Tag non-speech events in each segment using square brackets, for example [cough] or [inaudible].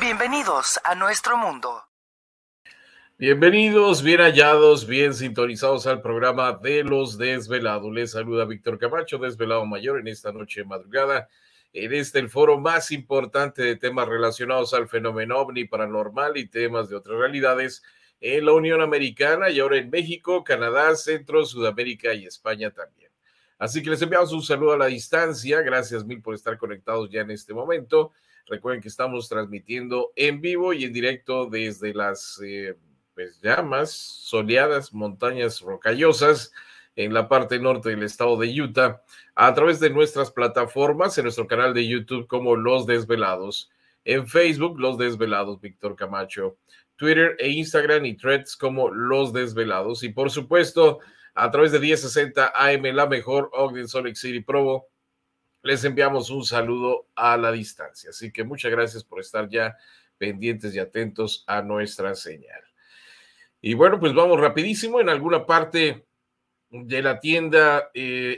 Bienvenidos a nuestro mundo. Bienvenidos, bien hallados, bien sintonizados al programa de los desvelados. Les saluda Víctor Camacho, desvelado mayor, en esta noche de madrugada en este el foro más importante de temas relacionados al fenómeno ovni paranormal y temas de otras realidades en la Unión Americana y ahora en México, Canadá, Centro, Sudamérica y España también. Así que les enviamos un saludo a la distancia. Gracias mil por estar conectados ya en este momento. Recuerden que estamos transmitiendo en vivo y en directo desde las eh, pues, soleadas montañas rocallosas en la parte norte del estado de Utah a través de nuestras plataformas, en nuestro canal de YouTube como Los Desvelados, en Facebook Los Desvelados, Víctor Camacho, Twitter e Instagram y Threads como Los Desvelados y por supuesto a través de 1060 AM, la mejor Ogden Salt City Provo. Les enviamos un saludo a la distancia. Así que muchas gracias por estar ya pendientes y atentos a nuestra señal. Y bueno, pues vamos rapidísimo. En alguna parte de la tienda eh,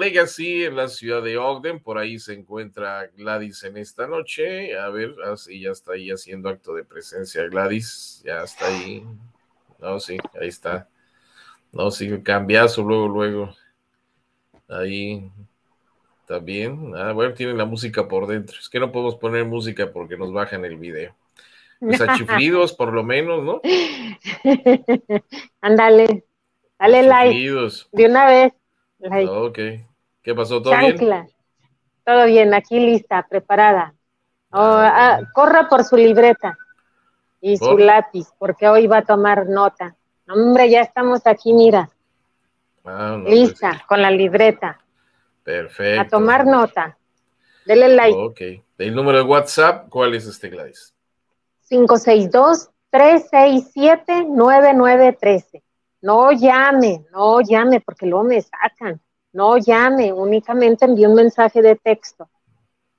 Legacy en la ciudad de Ogden. Por ahí se encuentra Gladys en esta noche. A ver, así ya está ahí haciendo acto de presencia Gladys. Ya está ahí. No, sí, ahí está. No, sí, cambiazo luego, luego. Ahí también. Ah, bueno, tiene la música por dentro. Es que no podemos poner música porque nos bajan el video. Pues chiflidos, por lo menos, ¿no? [laughs] Ándale. Dale like. De una vez. Ok. ¿Qué pasó? ¿Todo bien? Todo bien, aquí lista, preparada. Oh, ah, ah, corra por su libreta y su lápiz, porque hoy va a tomar nota. Hombre, ya estamos aquí, mira. Ah, pues lista, con la libreta. Perfecto. A tomar nota. Dele like. Ok. ¿El número de WhatsApp cuál es este, Gladys? 562-367-9913. No llame, no llame, porque luego me sacan. No llame, únicamente envíe un mensaje de texto.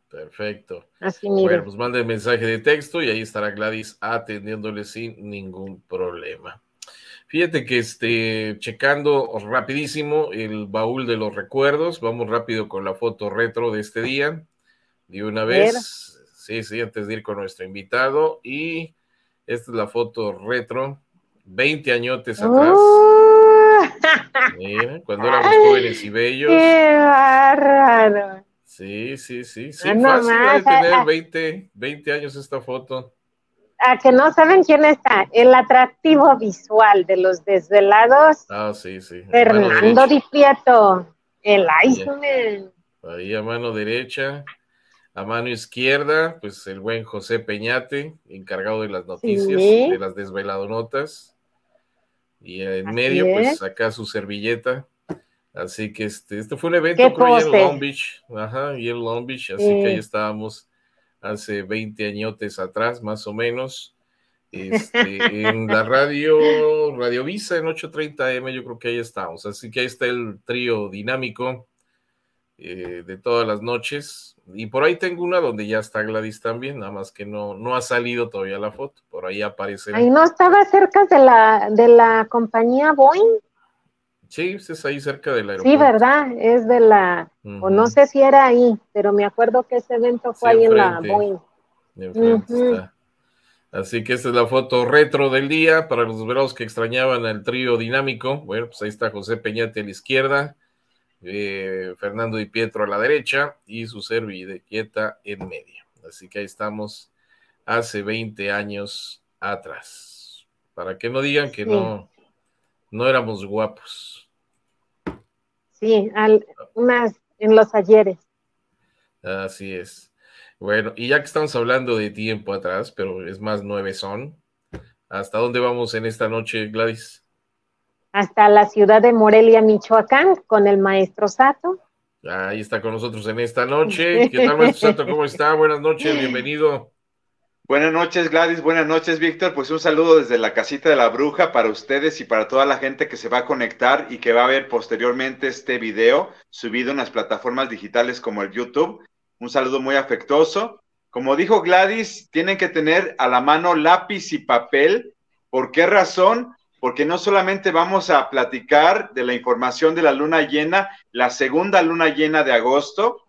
Perfecto. Así mira. Bueno, pues mande el mensaje de texto y ahí estará Gladys atendiéndole sin ningún problema. Fíjate que este, checando rapidísimo el baúl de los recuerdos, vamos rápido con la foto retro de este día. De una vez, sí, sí, antes de ir con nuestro invitado. Y esta es la foto retro 20 añotes atrás. Uh. Mira, cuando éramos jóvenes y bellos. ¡Qué bárbaro! Sí, sí, sí. Sí, fácil de tener 20, 20 años esta foto. A que no saben quién está. El atractivo visual de los desvelados. Ah, sí, sí. Fernando Di Prieto. El Iceman. Ahí a mano derecha. A mano izquierda, pues el buen José Peñate, encargado de las noticias, de las desveladonotas. Y en medio, pues acá su servilleta. Así que este, este fue un evento creo, en Long Beach. Ajá, y en Long Beach. Así que ahí estábamos hace 20 añotes atrás, más o menos. Este, [laughs] en la radio, Radio Visa en 8:30 M, yo creo que ahí estamos. Así que ahí está el trío dinámico eh, de todas las noches. Y por ahí tengo una donde ya está Gladys también, nada más que no, no ha salido todavía la foto. Por ahí aparece. Ahí no estaba cerca de la, de la compañía Boeing. Sí, es ahí cerca del aeropuerto. Sí, ¿verdad? Es de la, o no sé si era ahí, pero me acuerdo que ese evento fue ahí en la Boeing. Así que esta es la foto retro del día para los verados que extrañaban al trío dinámico. Bueno, pues ahí está José Peñate a la izquierda, eh, Fernando Di Pietro a la derecha y su quieta en medio. Así que ahí estamos hace 20 años atrás. Para que no digan que no, no éramos guapos. Sí, al, unas en los ayeres. Así es. Bueno, y ya que estamos hablando de tiempo atrás, pero es más nueve son, ¿hasta dónde vamos en esta noche, Gladys? hasta la ciudad de Morelia, Michoacán, con el maestro Sato. Ahí está con nosotros en esta noche. ¿Qué tal, maestro Sato? ¿Cómo está? Buenas noches, bienvenido. Buenas noches, Gladys. Buenas noches, Víctor. Pues un saludo desde la casita de la bruja para ustedes y para toda la gente que se va a conectar y que va a ver posteriormente este video subido en las plataformas digitales como el YouTube. Un saludo muy afectuoso. Como dijo Gladys, tienen que tener a la mano lápiz y papel. ¿Por qué razón? Porque no solamente vamos a platicar de la información de la luna llena, la segunda luna llena de agosto,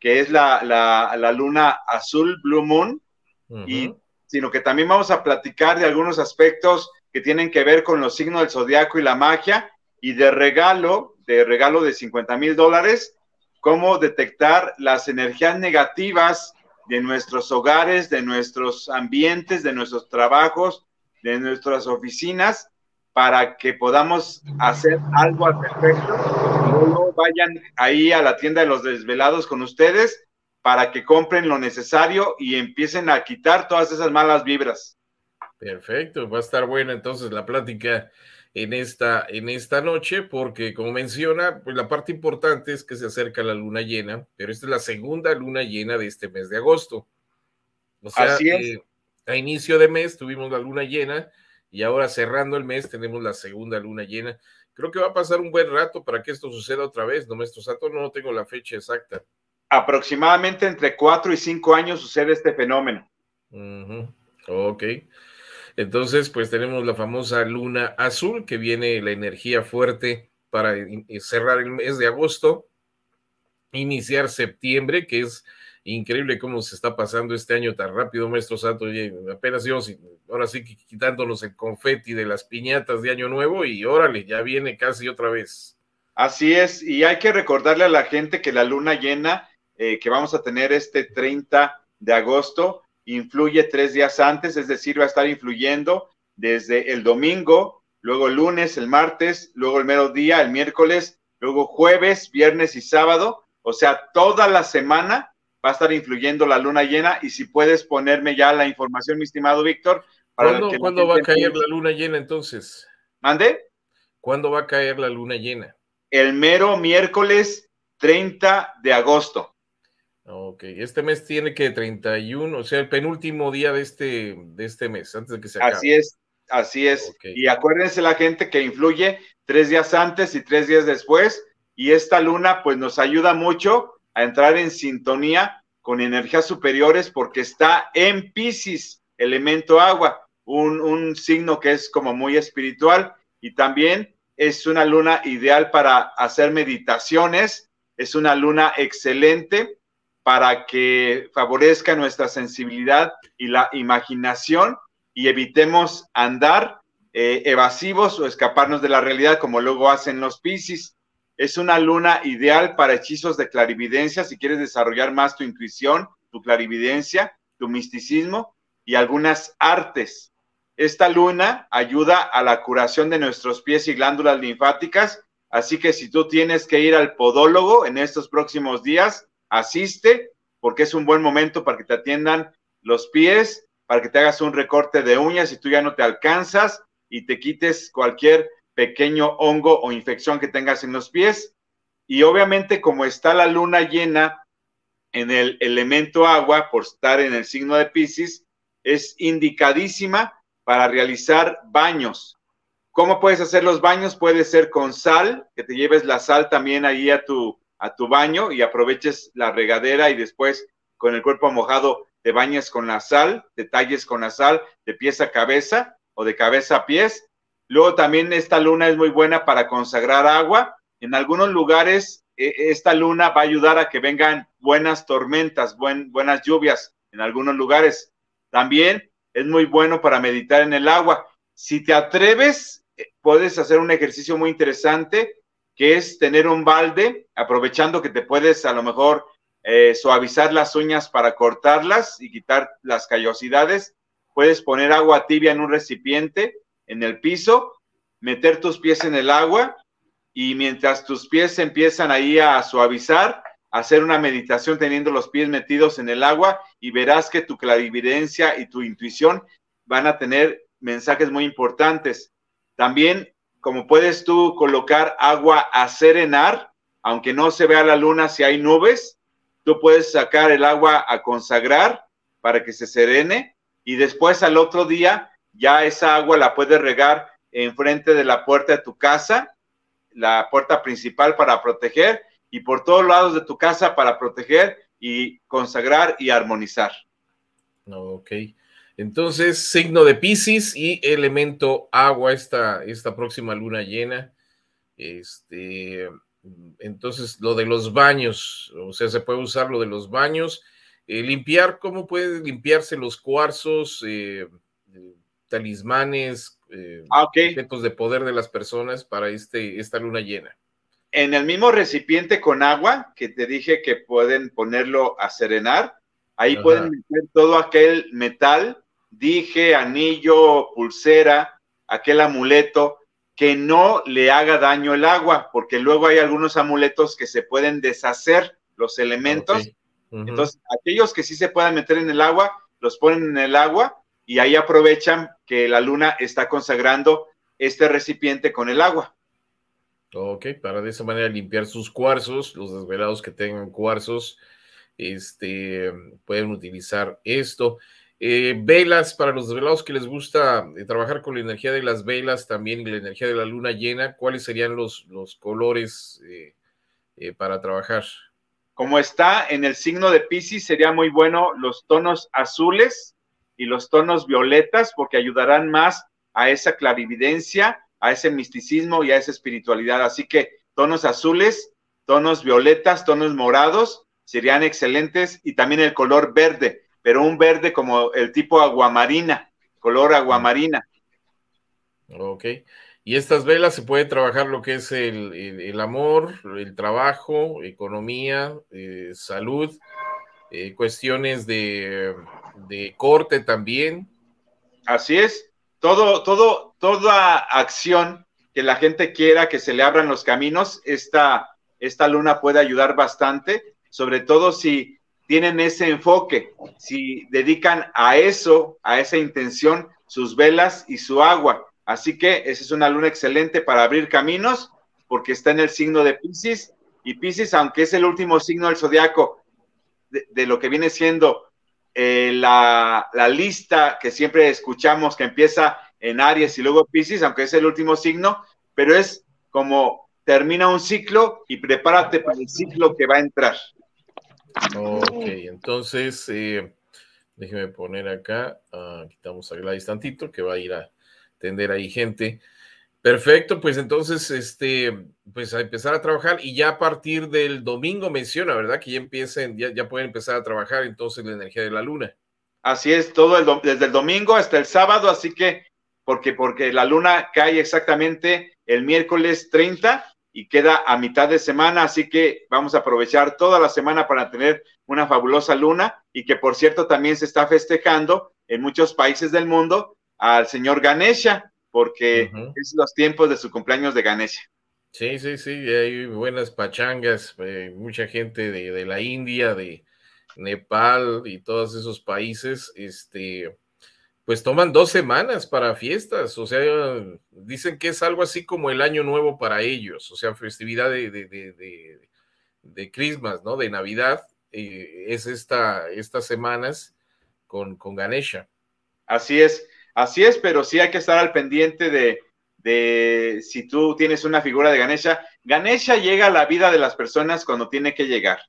que es la, la luna azul, Blue Moon, y, sino que también vamos a platicar de algunos aspectos que tienen que ver con los signos del zodiaco y la magia, y de regalo, de regalo de 50 mil dólares, cómo detectar las energías negativas de nuestros hogares, de nuestros ambientes, de nuestros trabajos, de nuestras oficinas, para que podamos hacer algo al respecto. Luego vayan ahí a la tienda de los desvelados con ustedes para que compren lo necesario y empiecen a quitar todas esas malas vibras. Perfecto, va a estar buena entonces la plática en esta, en esta noche, porque como menciona, pues la parte importante es que se acerca la luna llena, pero esta es la segunda luna llena de este mes de agosto. O sea, Así es. Eh, a inicio de mes tuvimos la luna llena y ahora cerrando el mes tenemos la segunda luna llena. Creo que va a pasar un buen rato para que esto suceda otra vez, ¿no, maestro Sato? No tengo la fecha exacta aproximadamente entre cuatro y cinco años sucede este fenómeno. Ok. Entonces, pues tenemos la famosa luna azul, que viene la energía fuerte para cerrar el mes de agosto, iniciar septiembre, que es increíble cómo se está pasando este año tan rápido, maestro Santo. Apenas íbamos, ahora sí quitándonos el confeti de las piñatas de Año Nuevo y órale, ya viene casi otra vez. Así es, y hay que recordarle a la gente que la luna llena eh, que vamos a tener este 30 de agosto influye tres días antes, es decir, va a estar influyendo desde el domingo, luego el lunes, el martes, luego el mero día, el miércoles, luego jueves, viernes y sábado. O sea, toda la semana va a estar influyendo la luna llena. Y si puedes ponerme ya la información, mi estimado Víctor. ¿Cuándo, va a caer la luna llena entonces? ¿Mande? ¿Cuándo va a caer la luna llena? El mero miércoles 30 de agosto. Ok, este mes tiene que 31, o sea, el penúltimo día de este, de este mes, antes de que se acabe. Así es, así es. Y acuérdense la gente que influye tres días antes y tres días después, y esta luna pues nos ayuda mucho a entrar en sintonía con energías superiores porque está en Pisces, elemento agua, un, un signo que es como muy espiritual y también es una luna ideal para hacer meditaciones, es una luna excelente para que favorezca nuestra sensibilidad y la imaginación y evitemos andar eh, evasivos o escaparnos de la realidad como luego hacen los Piscis. Es una luna ideal para hechizos de clarividencia si quieres desarrollar más tu intuición, tu clarividencia, tu misticismo y algunas artes. Esta luna ayuda a la curación de nuestros pies y glándulas linfáticas, así que si tú tienes que ir al podólogo en estos próximos días, asiste porque es un buen momento para que te atiendan los pies, para que te hagas un recorte de uñas si tú ya no te alcanzas y te quites cualquier pequeño hongo o infección que tengas en los pies. Y obviamente como está la luna llena en el elemento agua por estar en el signo de Pisces, es indicadísima para realizar baños. ¿Cómo puedes hacer los baños? Puede ser con sal, que te lleves la sal también ahí a tu a tu baño y aproveches la regadera y después con el cuerpo mojado te bañes con la sal, te talles con la sal de pies a cabeza o de cabeza a pies. Luego también esta luna es muy buena para consagrar agua. En algunos lugares e, esta luna va a ayudar a que vengan buenas tormentas, buenas lluvias en algunos lugares. También es muy bueno para meditar en el agua. Si te atreves, eh, puedes hacer un ejercicio muy interesante que es tener un balde, aprovechando que te puedes a lo mejor eh, suavizar las uñas para cortarlas y quitar las callosidades. Puedes poner agua tibia en un recipiente en el piso, meter tus pies en el agua y mientras tus pies empiezan ahí a suavizar, hacer una meditación teniendo los pies metidos en el agua y verás que tu clarividencia y tu intuición van a tener mensajes muy importantes. También como puedes tú colocar agua a serenar, aunque no se vea la luna si hay nubes, tú puedes sacar el agua a consagrar para que se serene y después al otro día ya esa agua la puedes regar enfrente de la puerta de tu casa, la puerta principal para proteger y por todos lados de tu casa para proteger y consagrar y armonizar. Ok. Entonces, signo de Pisces y elemento agua esta, esta próxima luna llena. Este, entonces, lo de los baños, o sea, se puede usar lo de los baños. Eh, limpiar, ¿cómo pueden limpiarse los cuarzos, eh, eh, talismanes, ah, objetos de poder de las personas para este, esta luna llena? En el mismo recipiente con agua que te dije que pueden ponerlo a serenar, ahí pueden meter todo aquel metal, dije, anillo, pulsera, aquel amuleto, que no le haga daño el agua, porque luego hay algunos amuletos que se pueden deshacer los elementos. Entonces, aquellos que sí se puedan meter en el agua, los ponen en el agua y ahí aprovechan que la luna está consagrando este recipiente con el agua. Ok, para de esa manera limpiar sus cuarzos, los desvelados que tengan cuarzos, este, pueden utilizar esto. Eh, velas para los desvelados que les gusta eh, trabajar con la energía de las velas también la energía de la luna llena, ¿cuáles serían los, los colores eh, para trabajar? Como está en el signo de Pisces, sería muy bueno los tonos azules y los tonos violetas porque ayudarán más a esa clarividencia, a ese misticismo y a esa espiritualidad. Así que tonos azules, tonos violetas, tonos morados serían excelentes y también el color verde pero un verde como el tipo aguamarina, color aguamarina. Ok. Y estas velas se puede trabajar lo que es el, amor, el trabajo, economía, eh, salud, eh, cuestiones de, corte también. Así es. Todo, todo, toda acción que la gente quiera que se le abran los caminos, esta, esta luna puede ayudar bastante, sobre todo si tienen ese enfoque, si dedican a eso, a esa intención, sus velas y su agua. Así que esa es una luna excelente para abrir caminos, porque está en el signo de Pisces, y Pisces, aunque es el último signo del zodiaco de, lo que viene siendo eh, la, la, lista que siempre escuchamos que empieza en Aries y luego Pisces, aunque es el último signo, pero es como termina un ciclo y prepárate para el ciclo que va a entrar. Ok, entonces, eh, déjeme poner acá, ah, quitamos a Gladys tantito, que va a ir a atender ahí gente. Perfecto, pues entonces, este, pues a empezar a trabajar y ya a partir del domingo menciona, ¿verdad? Que ya empiecen, ya, ya pueden empezar a trabajar entonces la energía de la luna. Así es, todo el, desde el domingo hasta el sábado, así que, porque, porque la luna cae exactamente el miércoles 30 y queda a mitad de semana, así que vamos a aprovechar toda la semana para tener una fabulosa luna y que por cierto también se está festejando en muchos países del mundo al señor Ganesha, porque es los tiempos de su cumpleaños de Ganesha. Sí, sí, sí, hay buenas pachangas, eh, mucha gente de, de, la India, de Nepal y todos esos países, este, pues toman dos semanas para fiestas, o sea, dicen que es algo así como el año nuevo para ellos, o sea, festividad de, de, de, Christmas, ¿no? De Navidad, eh, es esta, estas semanas con, con Ganesha. Así es, así es, pero sí hay que estar al pendiente de, de si tú tienes una figura de Ganesha. Ganesha llega a la vida de las personas cuando tiene que llegar.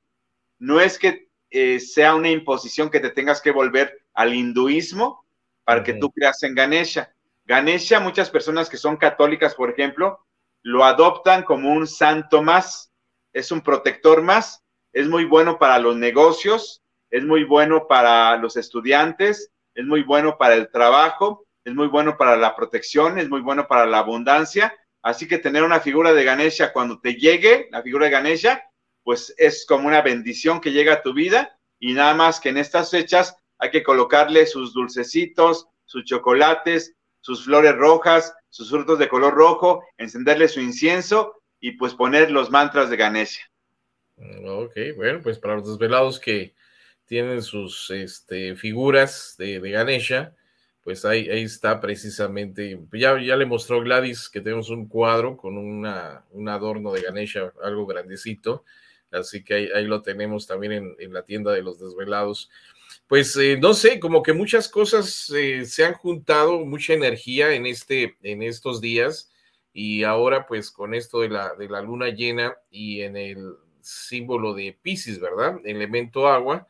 No es que eh, sea una imposición que te tengas que volver al hinduismo, para que tú creas en Ganesha. Ganesha, muchas personas que son católicas, por ejemplo, lo adoptan como un santo más, es un protector más, es muy bueno para los negocios, es muy bueno para los estudiantes, es muy bueno para el trabajo, es muy bueno para la protección, es muy bueno para la abundancia. Así que tener una figura de Ganesha cuando te llegue, la figura de Ganesha, pues es como una bendición que llega a tu vida y nada más que en estas fechas hay que colocarle sus dulcecitos, sus chocolates, sus flores rojas, sus frutos de color rojo, encenderle su incienso y pues poner los mantras de Ganesha. Ok, bueno, pues para los desvelados que tienen sus este, figuras de, Ganesha, pues ahí, ahí, está precisamente, ya, ya le mostró Gladys que tenemos un cuadro con una, un adorno de Ganesha, algo grandecito, así que ahí, lo tenemos también en, en la tienda de los desvelados. Pues eh, no sé, como que muchas cosas eh, se han juntado, mucha energía en, este, en estos días y ahora pues con esto de la, de la luna llena y en el símbolo de Pisces, ¿verdad? Elemento agua,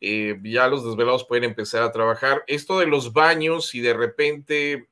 eh, ya los desvelados pueden empezar a trabajar. Esto de los baños, si de repente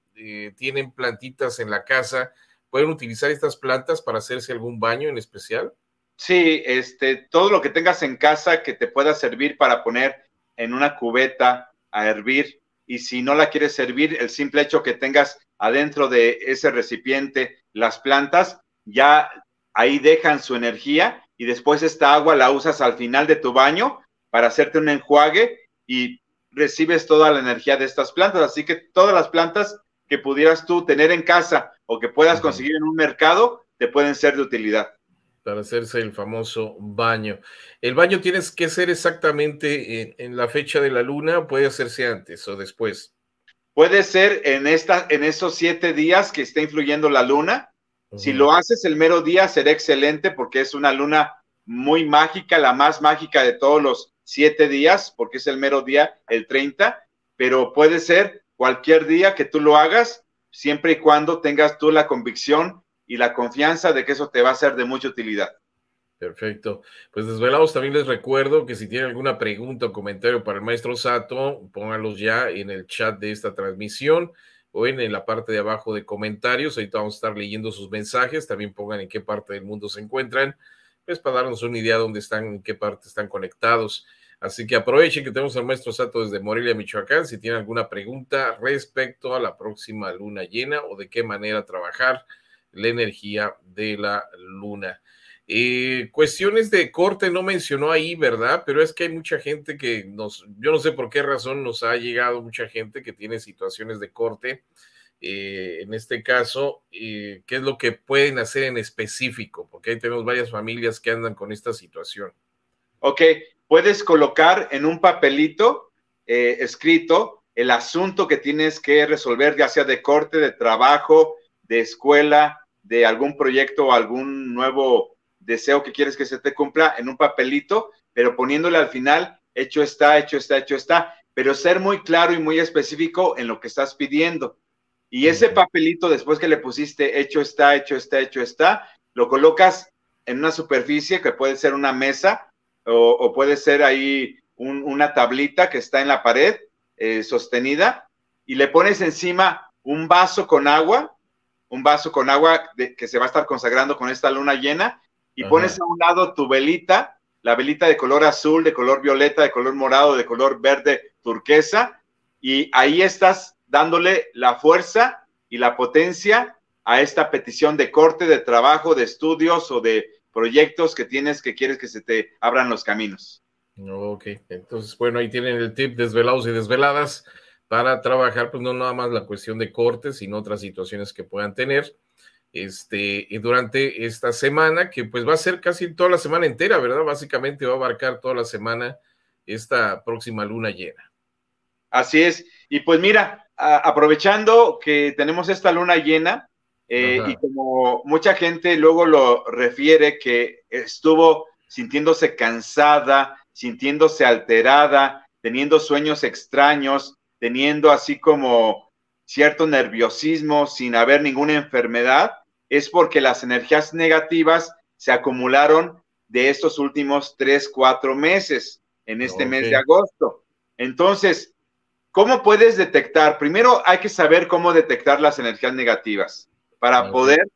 tienen plantitas en la casa, ¿pueden utilizar estas plantas para hacerse algún baño en especial? Sí, este, todo lo que tengas en casa que te pueda servir para poner en una cubeta a hervir. Y si no la quieres servir, el simple hecho que tengas adentro de ese recipiente las plantas, ya ahí dejan su energía y después esta agua la usas al final de tu baño para hacerte un enjuague y recibes toda la energía de estas plantas. Así que todas las plantas que pudieras tú tener en casa o que puedas conseguir en un mercado te pueden ser de utilidad para hacerse el famoso baño. ¿El baño tienes que ser exactamente en, la fecha de la luna o puede hacerse antes o después? Puede ser en, esta, en esos siete días que está influyendo la luna. Si lo haces el mero día, será excelente porque es una luna muy mágica, la más mágica de todos los siete días, porque es el mero día, el 30, pero puede ser cualquier día que tú lo hagas, siempre y cuando tengas tú la convicción y la confianza de que eso te va a ser de mucha utilidad. Perfecto. Pues desvelados también les recuerdo que si tienen alguna pregunta o comentario para el maestro Sato, pónganlos ya en el chat de esta transmisión o en, la parte de abajo de comentarios. Ahorita vamos a estar leyendo sus mensajes. También pongan en qué parte del mundo se encuentran, pues para darnos una idea de dónde están, en qué parte están conectados. Así que aprovechen que tenemos al maestro Sato desde Morelia, Michoacán. Si tienen alguna pregunta respecto a la próxima luna llena o de qué manera trabajar la energía de la luna. Eh, cuestiones de corte no mencionó ahí, ¿verdad? Pero es que hay mucha gente que nos, yo no sé por qué razón nos ha llegado mucha gente que tiene situaciones de corte. Eh, en este caso, eh, ¿qué es lo que pueden hacer en específico? Porque ahí tenemos varias familias que andan con esta situación. Ok, puedes colocar en un papelito escrito el asunto que tienes que resolver, ya sea de corte, de trabajo, de escuela, de algún proyecto o algún nuevo deseo que quieres que se te cumpla en un papelito, pero poniéndole al final, hecho está, hecho está, hecho está, pero ser muy claro y muy específico en lo que estás pidiendo. Y ese papelito, después que le pusiste hecho está, hecho está, hecho está, lo colocas en una superficie que puede ser una mesa o, puede ser ahí una tablita que está en la pared eh, sostenida y le pones encima un vaso con agua un vaso con agua que se va a estar consagrando con esta luna llena y pones a un lado tu velita, la velita de color azul, de color violeta, de color morado, de color verde turquesa, y ahí estás dándole la fuerza y la potencia a esta petición de corte, de trabajo, de estudios o de proyectos que tienes que quieres que se te abran los caminos. Ok, entonces, bueno, ahí tienen el tip desvelados y desveladas para trabajar, pues no nada más la cuestión de cortes, sino otras situaciones que puedan tener. Este, y durante esta semana, que pues va a ser casi toda la semana entera, ¿verdad? Básicamente va a abarcar toda la semana esta próxima luna llena. Así es. Y pues mira, aprovechando que tenemos esta luna llena, eh, y como mucha gente luego lo refiere que estuvo sintiéndose cansada, sintiéndose alterada, teniendo sueños extraños, teniendo así como cierto nerviosismo sin haber ninguna enfermedad, es porque las energías negativas se acumularon de estos últimos tres, cuatro meses en este mes de agosto. Entonces, ¿cómo puedes detectar? Primero hay que saber cómo detectar las energías negativas para poder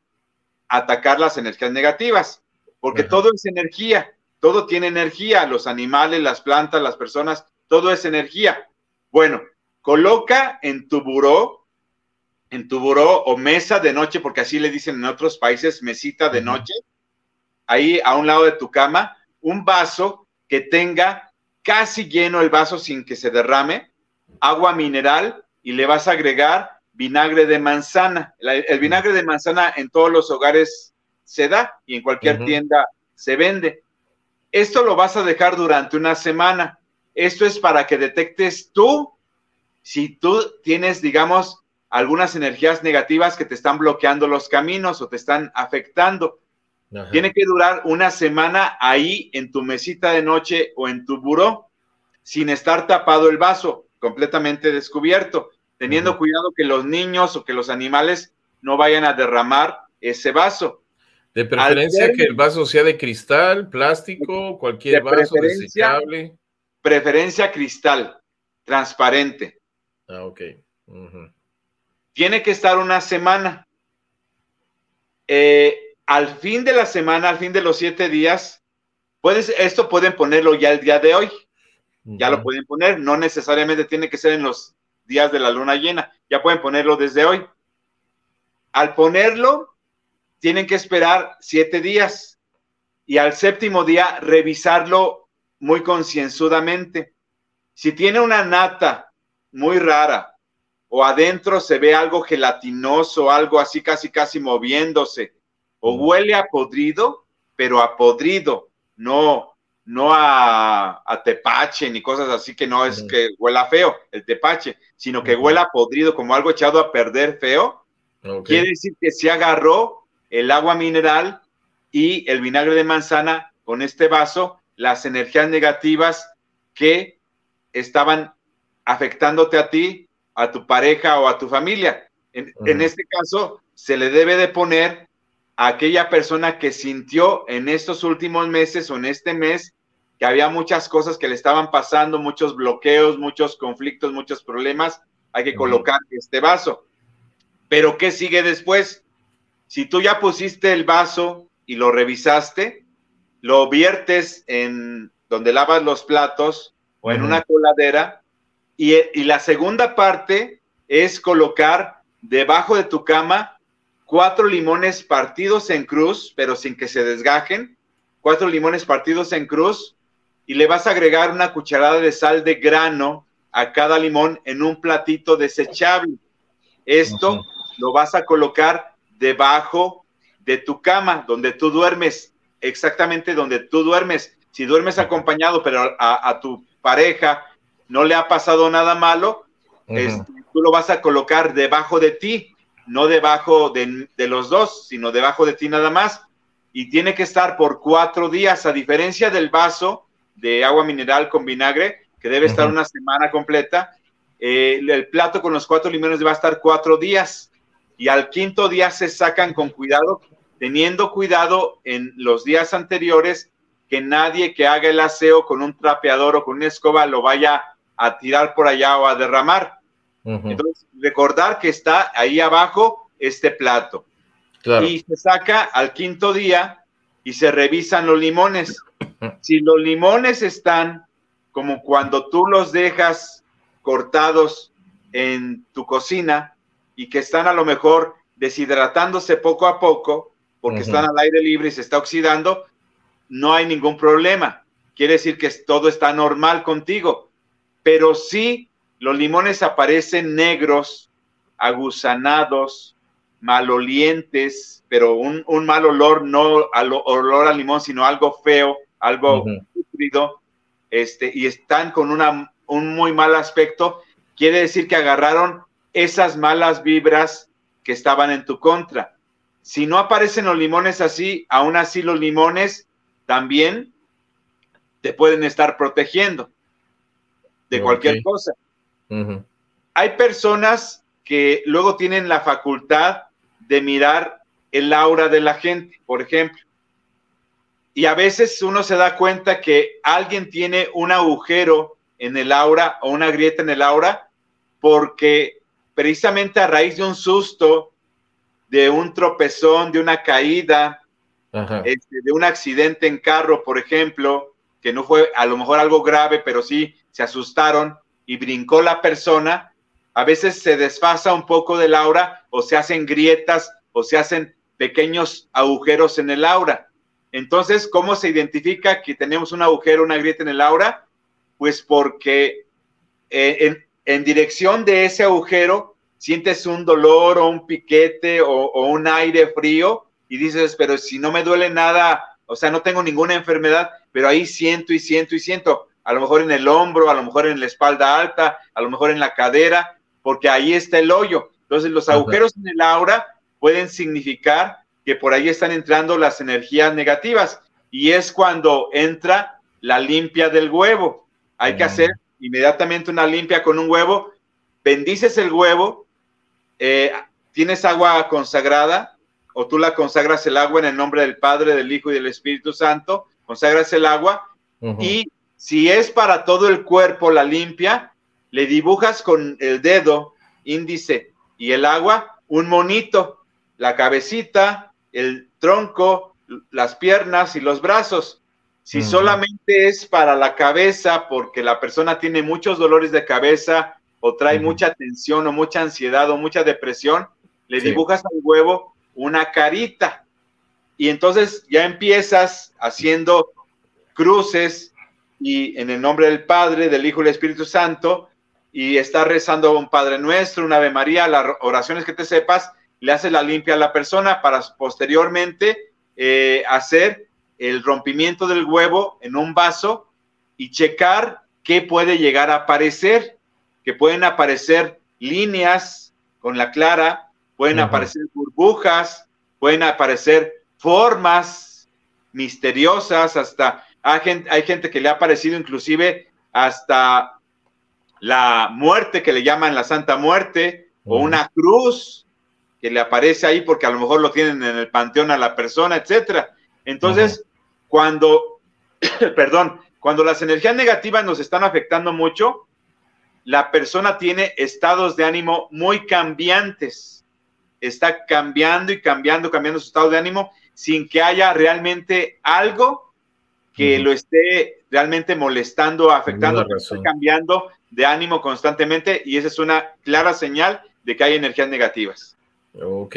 atacar las energías negativas, porque todo es energía, todo tiene energía, los animales, las plantas, las personas, todo es energía. Bueno, Coloca en tu buró, en tu buró o mesa de noche, porque así le dicen en otros países, mesita de noche, ahí a un lado de tu cama, un vaso que tenga casi lleno el vaso sin que se derrame, agua mineral y le vas a agregar vinagre de manzana. el vinagre de manzana en todos los hogares se da y en cualquier tienda se vende. Esto lo vas a dejar durante una semana. Esto es para que detectes tú si tú tienes, digamos, algunas energías negativas que te están bloqueando los caminos o te están afectando. Tiene que durar una semana ahí en tu mesita de noche o en tu buró. sin estar tapado el vaso, completamente descubierto, teniendo cuidado que los niños o que los animales no vayan a derramar ese vaso. De preferencia que el vaso sea de cristal, plástico, cualquier vaso desechable. Preferencia cristal, transparente. Ah, ok. Tiene que estar una semana. Eh, al fin de la semana, al fin de los siete días, puedes, esto pueden ponerlo ya el día de hoy. Ya lo pueden poner, no necesariamente tiene que ser en los días de la luna llena, ya pueden ponerlo desde hoy. Al ponerlo, tienen que esperar siete días y al séptimo día revisarlo muy concienzudamente. Si tiene una nata muy rara. O adentro se ve algo gelatinoso, algo así casi casi moviéndose, o huele a podrido, pero a podrido, no, no a, tepache ni cosas así que no es que huela feo, el tepache, sino que huela podrido, como algo echado a perder feo, quiere decir que se agarró el agua mineral y el vinagre de manzana con este vaso, las energías negativas que estaban afectándote a ti, a tu pareja o a tu familia. En, en este caso, se le debe de poner a aquella persona que sintió en estos últimos meses o en este mes que había muchas cosas que le estaban pasando, muchos bloqueos, muchos conflictos, muchos problemas, hay que colocar este vaso. Pero ¿qué sigue después? Si tú ya pusiste el vaso y lo revisaste, lo viertes en donde lavas los platos o en una coladera y, y la segunda parte es colocar debajo de tu cama cuatro limones partidos en cruz, pero sin que se desgajen, cuatro limones partidos en cruz y le vas a agregar una cucharada de sal de grano a cada limón en un platito desechable. Esto lo vas a colocar debajo de tu cama, donde tú duermes, exactamente donde tú duermes. Si duermes acompañado, pero a, tu pareja no le ha pasado nada malo, tú lo vas a colocar debajo de ti, no debajo de, de los dos, sino debajo de ti nada más. Y tiene que estar por cuatro días, a diferencia del vaso, de agua mineral con vinagre, que debe estar una semana completa. Eh, el plato con los cuatro limones va a estar cuatro días y al quinto día se sacan con cuidado, teniendo cuidado en los días anteriores que nadie que haga el aseo con un trapeador o con una escoba lo vaya a tirar por allá o a derramar. Entonces, recordar que está ahí abajo este plato. Y se saca al quinto día y se revisan los limones. Si los limones están como cuando tú los dejas cortados en tu cocina y que están a lo mejor deshidratándose poco a poco porque están al aire libre y se está oxidando, no hay ningún problema. Quiere decir que todo está normal contigo. Pero si los limones aparecen negros, aguzanados, malolientes, pero un, mal olor, no al olor a limón, sino algo feo, algo híbrido, este, y están con una, un muy mal aspecto, quiere decir que agarraron esas malas vibras que estaban en tu contra. Si no aparecen los limones así, aún así los limones también te pueden estar protegiendo de cualquier cosa. Hay personas que luego tienen la facultad de mirar el aura de la gente, por ejemplo. Y a veces uno se da cuenta que alguien tiene un agujero en el aura o una grieta en el aura porque precisamente a raíz de un susto, de un tropezón, de una caída, este, de un accidente en carro, por ejemplo, que no fue a lo mejor algo grave, pero sí se asustaron y brincó la persona, a veces se desfasa un poco del aura o se hacen grietas o se hacen pequeños agujeros en el aura. Entonces, ¿cómo se identifica que tenemos un agujero, una grieta en el aura? Pues porque eh, en, dirección de ese agujero sientes un dolor o un piquete o, o un aire frío y dices, pero si no me duele nada, o sea, no tengo ninguna enfermedad, pero ahí siento y siento y siento, a lo mejor en el hombro, a lo mejor en la espalda alta, a lo mejor en la cadera, porque ahí está el hoyo. Entonces, los agujeros en el aura pueden significar que por ahí están entrando las energías negativas y es cuando entra la limpia del huevo. hay que hacer inmediatamente una limpia con un huevo, bendices el huevo, eh, tienes agua consagrada, o tú la consagras el agua en el nombre del Padre, del Hijo y del Espíritu Santo, consagras el agua, y si es para todo el cuerpo la limpia, le dibujas con el dedo índice y el agua un monito, la cabecita, el tronco, las piernas y los brazos. Si solamente es para la cabeza porque la persona tiene muchos dolores de cabeza o trae mucha tensión o mucha ansiedad o mucha depresión, le dibujas al huevo una carita. Y entonces ya empiezas haciendo cruces y en el nombre del Padre, del Hijo y del Espíritu Santo, y estás rezando un Padre Nuestro, una Ave María, las oraciones que te sepas, le haces la limpia a la persona para posteriormente eh, hacer el rompimiento del huevo en un vaso y checar qué puede llegar a aparecer, que pueden aparecer líneas con la clara, pueden aparecer burbujas, pueden aparecer formas misteriosas, hasta hay gente, hay gente que le ha aparecido inclusive hasta la muerte que le llaman la Santa Muerte, o una cruz que le aparece ahí porque a lo mejor lo tienen en el panteón a la persona, etcétera. Entonces, cuando, [clears throat] perdón, cuando las energías negativas nos están afectando mucho, la persona tiene estados de ánimo muy cambiantes. Está cambiando y cambiando, cambiando su estado de ánimo sin que haya realmente algo que lo esté realmente molestando, afectando, cambiando de ánimo constantemente y esa es una clara señal de que hay energías negativas. Ok.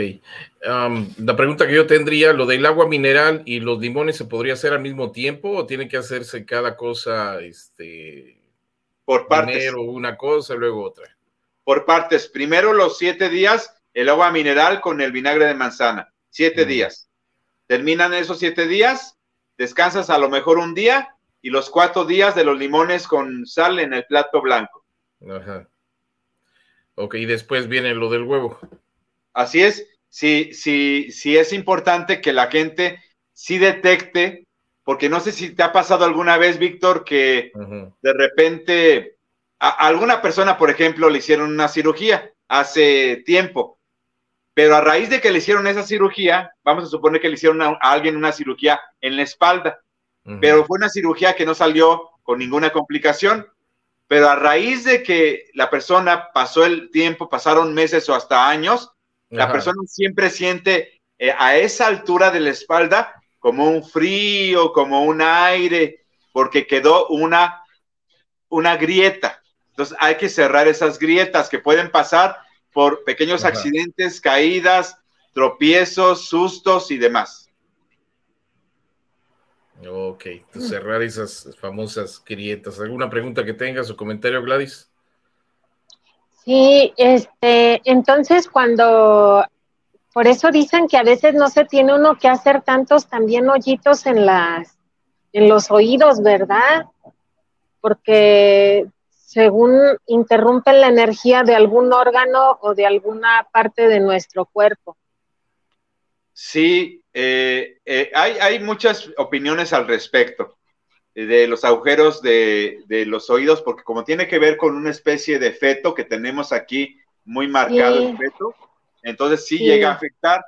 la pregunta que yo tendría, lo del agua mineral y los limones, ¿se podría hacer al mismo tiempo o tiene que hacerse cada cosa, este, por partes? Primero una cosa, luego otra. Por partes. Primero los siete días, el agua mineral con el vinagre de manzana. Siete días. Terminan esos siete días, descansas a lo mejor un día y los cuatro días de los limones con sal en el plato blanco. Ajá. Ok, y después viene lo del huevo. Así es, sí, sí, sí es importante que la gente sí detecte, porque no sé si te ha pasado alguna vez, Víctor, que de repente a alguna persona, por ejemplo, le hicieron una cirugía hace tiempo, pero a raíz de que le hicieron esa cirugía, vamos a suponer que le hicieron a, alguien una cirugía en la espalda, pero fue una cirugía que no salió con ninguna complicación, pero a raíz de que la persona pasó el tiempo, pasaron meses o hasta años, la persona siempre siente eh, a esa altura de la espalda como un frío, como un aire, porque quedó una, una grieta. Entonces hay que cerrar esas grietas que pueden pasar por pequeños accidentes, caídas, tropiezos, sustos y demás. Ok, cerrar esas famosas grietas. ¿Alguna pregunta que tengas o comentario, Gladys? Sí, este, entonces cuando, por eso dicen que a veces no se tiene uno que hacer tantos también hoyitos en las, en los oídos, ¿verdad? Porque según interrumpen la energía de algún órgano o de alguna parte de nuestro cuerpo. Sí, eh, eh, hay, hay muchas opiniones al respecto de los agujeros de, los oídos, porque como tiene que ver con una especie de feto que tenemos aquí muy marcado el feto, entonces sí, llega a afectar,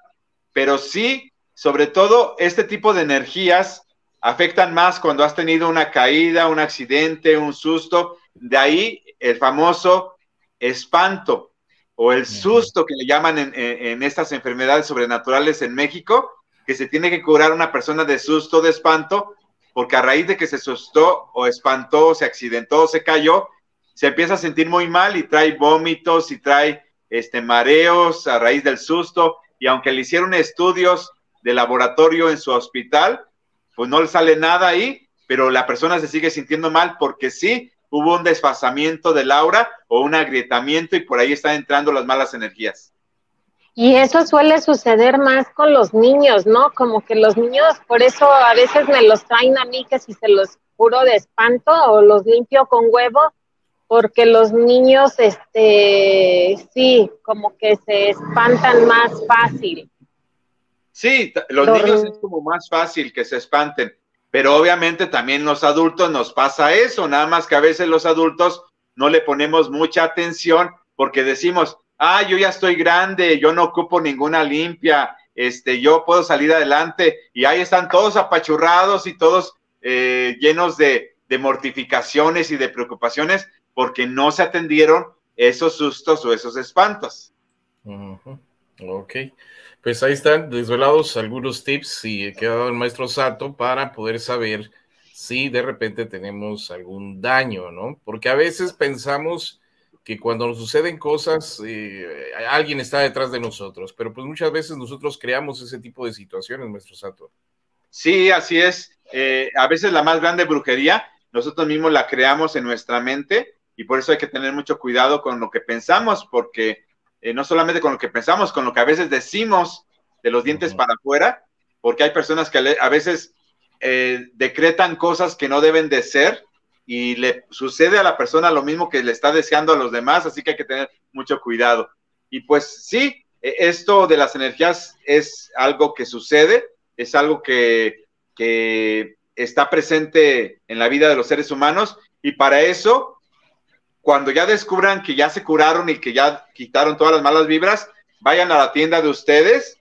pero sí, sobre todo, este tipo de energías afectan más cuando has tenido una caída, un accidente, un susto, de ahí el famoso espanto o el susto que le llaman en, en estas enfermedades sobrenaturales en México, que se tiene que curar una persona de susto, de espanto, porque a raíz de que se asustó o espantó, se accidentó, se cayó, se empieza a sentir muy mal y trae vómitos y trae este, mareos a raíz del susto. Y aunque le hicieron estudios de laboratorio en su hospital, pues no le sale nada ahí, pero la persona se sigue sintiendo mal porque sí hubo un desfasamiento del aura o un agrietamiento y por ahí están entrando las malas energías. Y eso suele suceder más con los niños, ¿no? Como que los niños, por eso a veces me los traen a mí que si se los curo de espanto o los limpio con huevo, porque los niños, este, sí, como que se espantan más fácil. Sí, los niños es como más fácil que se espanten. Pero obviamente también los adultos nos pasa eso, nada más que a veces los adultos no le ponemos mucha atención porque decimos, ah, yo ya estoy grande, yo no ocupo ninguna limpia, este, yo puedo salir adelante y ahí están todos apachurrados y todos eh, llenos de, mortificaciones y de preocupaciones porque no se atendieron esos sustos o esos espantos. Ok, pues ahí están desvelados algunos tips y que ha dado el maestro Sato para poder saber si de repente tenemos algún daño, ¿no? Porque a veces pensamos que cuando nos suceden cosas, eh, alguien está detrás de nosotros, pero pues muchas veces nosotros creamos ese tipo de situaciones, nuestro Sato. Sí, así es. Eh, a veces la más grande brujería, nosotros mismos la creamos en nuestra mente y por eso hay que tener mucho cuidado con lo que pensamos, porque eh, no solamente con lo que pensamos, con lo que a veces decimos de los dientes para afuera, porque hay personas que a veces decretan cosas que no deben de ser y le sucede a la persona lo mismo que le está deseando a los demás, así que hay que tener mucho cuidado. Y pues sí, e, esto de las energías es algo que sucede, es algo que, que está presente en la vida de los seres humanos y para eso, cuando ya descubran que ya se curaron y que ya quitaron todas las malas vibras, vayan a la tienda de ustedes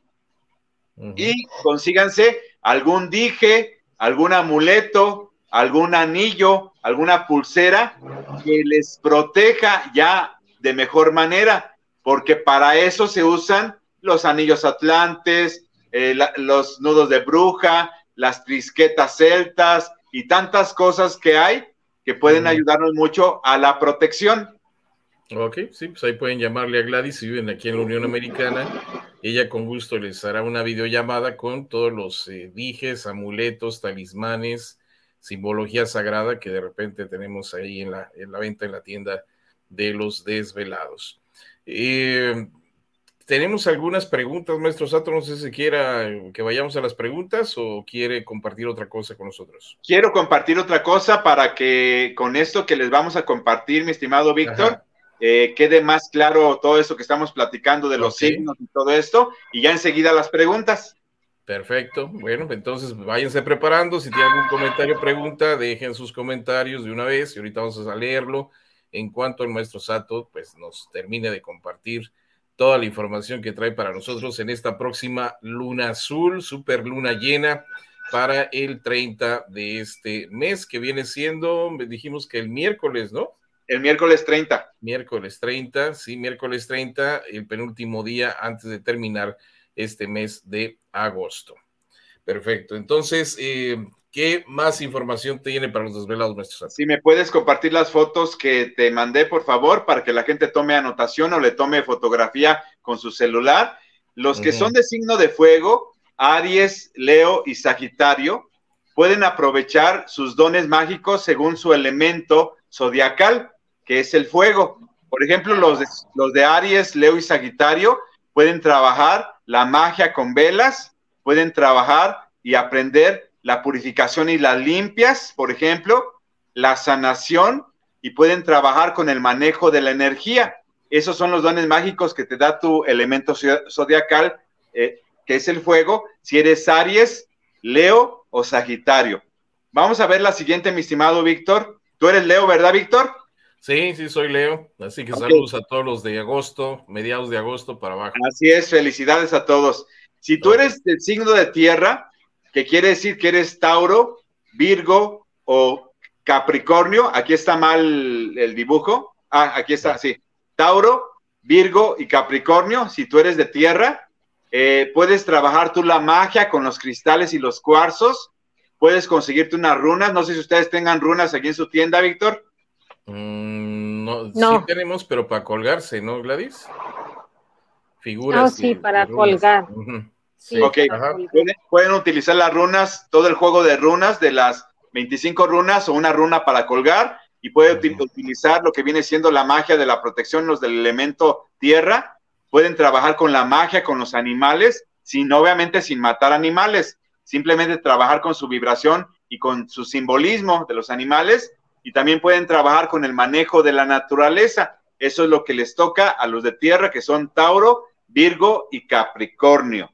y consíganse algún dije, algún amuleto, algún anillo, alguna pulsera que les proteja ya de mejor manera, porque para eso se usan los anillos atlantes, eh, los nudos de bruja, las trisquetas celtas y tantas cosas que hay que pueden ayudarnos mucho a la protección. Ok, sí, pues ahí pueden llamarle a Gladys si viven aquí en la Unión Americana. Ella con gusto les hará una videollamada con todos los eh, dijes, amuletos, talismanes, simbología sagrada que de repente tenemos ahí en la, en la venta en la tienda de los desvelados. Eh, tenemos algunas preguntas, maestro Sato, no sé si quiera que vayamos a las preguntas o quiere compartir otra cosa con nosotros. Quiero compartir otra cosa para que con esto que les vamos a compartir, mi estimado Víctor, eh, quede más claro todo eso que estamos platicando de los signos y todo esto, y ya enseguida las preguntas. Perfecto. Bueno, entonces váyanse preparando. Si tienen algún comentario o pregunta, dejen sus comentarios de una vez y ahorita vamos a leerlo. En cuanto el maestro Sato, pues nos termine de compartir toda la información que trae para nosotros en esta próxima luna azul, super luna llena para el 30 de este mes, que viene siendo, dijimos que el miércoles, ¿no? El miércoles 30. Miércoles 30, sí, miércoles 30, el penúltimo día antes de terminar este mes de agosto. Perfecto. Entonces, eh, ¿qué más información tiene para los desvelados, maestros? Si me puedes compartir las fotos que te mandé, por favor, para que la gente tome anotación o le tome fotografía con su celular. Los que son de signo de fuego, Aries, Leo y Sagitario, pueden aprovechar sus dones mágicos según su elemento zodiacal, que es el fuego. Por ejemplo, los los de Aries, Leo y Sagitario pueden trabajar la magia con velas, pueden trabajar y aprender la purificación y las limpias, por ejemplo, la sanación y pueden trabajar con el manejo de la energía. Esos son los dones mágicos que te da tu elemento zodiacal, eh, que es el fuego, si eres Aries, Leo o Sagitario. Vamos a ver la siguiente, mi estimado Víctor. Tú eres Leo, ¿verdad, Víctor? Sí, sí, soy Leo. Así que saludos a todos los de agosto, mediados de agosto para abajo. Así es, felicidades a todos. Si tú eres del signo de tierra, que quiere decir que eres Tauro, Virgo o Capricornio, aquí está mal el dibujo. Ah, aquí está, sí. Tauro, Virgo y Capricornio, si tú eres de tierra, eh, puedes trabajar tú la magia con los cristales y los cuarzos. Puedes conseguirte unas runas. No sé si ustedes tengan runas aquí en su tienda, Víctor. Mm, no, sí tenemos, pero para colgarse, ¿no, Gladys? Figuras. No, sí, para colgar. Ok, ¿Pueden, utilizar las runas, todo el juego de runas, de las 25 runas o una runa para colgar, y pueden utilizar lo que viene siendo la magia de la protección, los del elemento tierra. Pueden trabajar con la magia, con los animales, sin obviamente sin matar animales, simplemente trabajar con su vibración y con su simbolismo de los animales y también pueden trabajar con el manejo de la naturaleza. Eso es lo que les toca a los de tierra, que son Tauro, Virgo y Capricornio.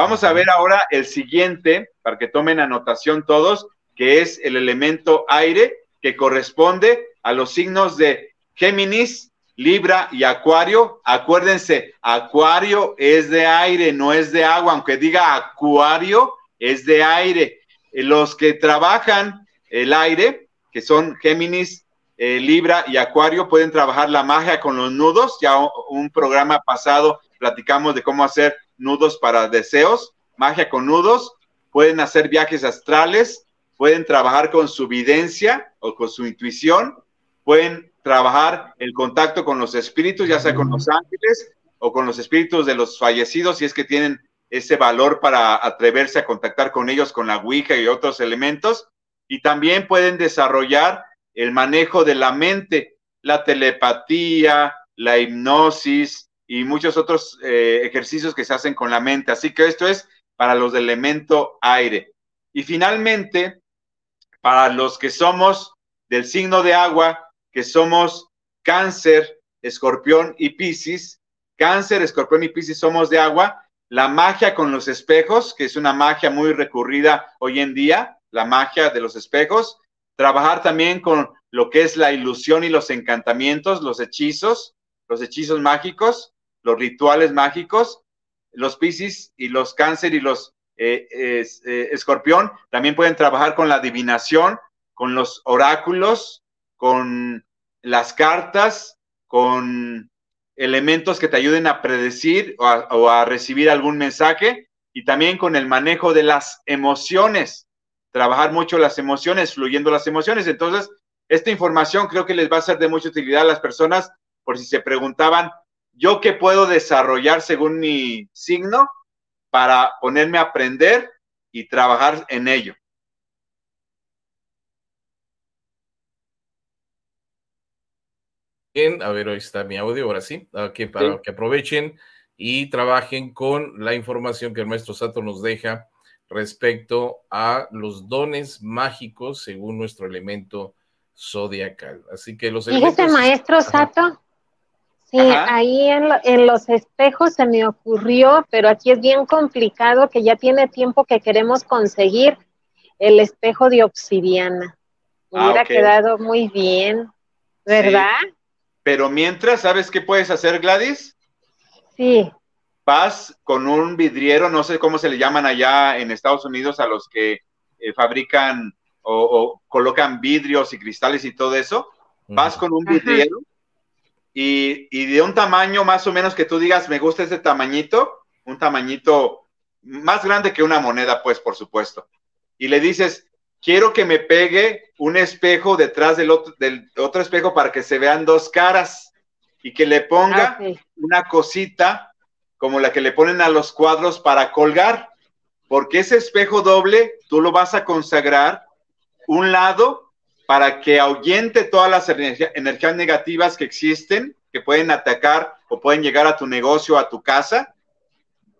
Vamos a ver ahora el siguiente, para que tomen anotación todos. que es el elemento aire, que corresponde a los signos de Géminis, Libra y Acuario. Acuérdense, Acuario es de aire, no es de agua, aunque diga Acuario, es de aire. Eh, los que trabajan el aire, que son Géminis, eh, Libra y Acuario, pueden trabajar la magia con los nudos. Ya un programa pasado platicamos de cómo hacer nudos para deseos, magia con nudos. Pueden hacer viajes astrales, pueden trabajar con su videncia o con su intuición, pueden trabajar el contacto con los espíritus, ya sea con los ángeles o con los espíritus de los fallecidos, si es que tienen ese valor para atreverse a contactar con ellos con la Ouija y otros elementos. Y también pueden desarrollar el manejo de la mente, la telepatía, la hipnosis y muchos otros eh, ejercicios que se hacen con la mente. Así que esto es para los del elemento aire. Y finalmente, para los que somos del signo de agua, que somos cáncer, escorpión y piscis. Cáncer, escorpión y piscis somos de agua. La magia con los espejos, que es una magia muy recurrida hoy en día, la magia de los espejos. Trabajar también con lo que es la ilusión y los encantamientos, los hechizos, los hechizos mágicos, los rituales mágicos. Los piscis y los cáncer y los eh, eh, escorpión, también pueden trabajar con la adivinación, con los oráculos, con las cartas, con elementos que te ayuden a predecir o a, recibir algún mensaje y también con el manejo de las emociones, trabajar mucho las emociones, fluyendo las emociones. Entonces, esta información creo que les va a ser de mucha utilidad a las personas por si se preguntaban, ¿yo qué puedo desarrollar según mi signo? para ponerme a aprender y trabajar en ello. Bien, a ver, hoy está mi audio, ahora sí, aquí para que aprovechen y trabajen con la información que el maestro Sato nos deja respecto a los dones mágicos según nuestro elemento zodiacal. Así que los Fíjese, maestro Sato, Sí, ahí en, los espejos se me ocurrió, pero aquí es bien complicado que ya tiene tiempo que queremos conseguir el espejo de obsidiana. Ah, Hubiera quedado muy bien, ¿verdad? Pero mientras, ¿sabes qué puedes hacer, Gladys? Sí. Vas con un vidriero, no sé cómo se le llaman allá en Estados Unidos a los que eh, fabrican o, colocan vidrios y cristales y todo eso. Vas con un vidriero y, de un tamaño más o menos que tú digas, me gusta ese tamañito, un tamañito más grande que una moneda, pues, por supuesto. Y le dices, quiero que me pegue un espejo detrás del otro, del otro espejo para que se vean dos caras y que le ponga ah, una cosita como la que le ponen a los cuadros para colgar, porque ese espejo doble tú lo vas a consagrar un lado para que ahuyente todas las energías negativas que existen, que pueden atacar o pueden llegar a tu negocio, a tu casa.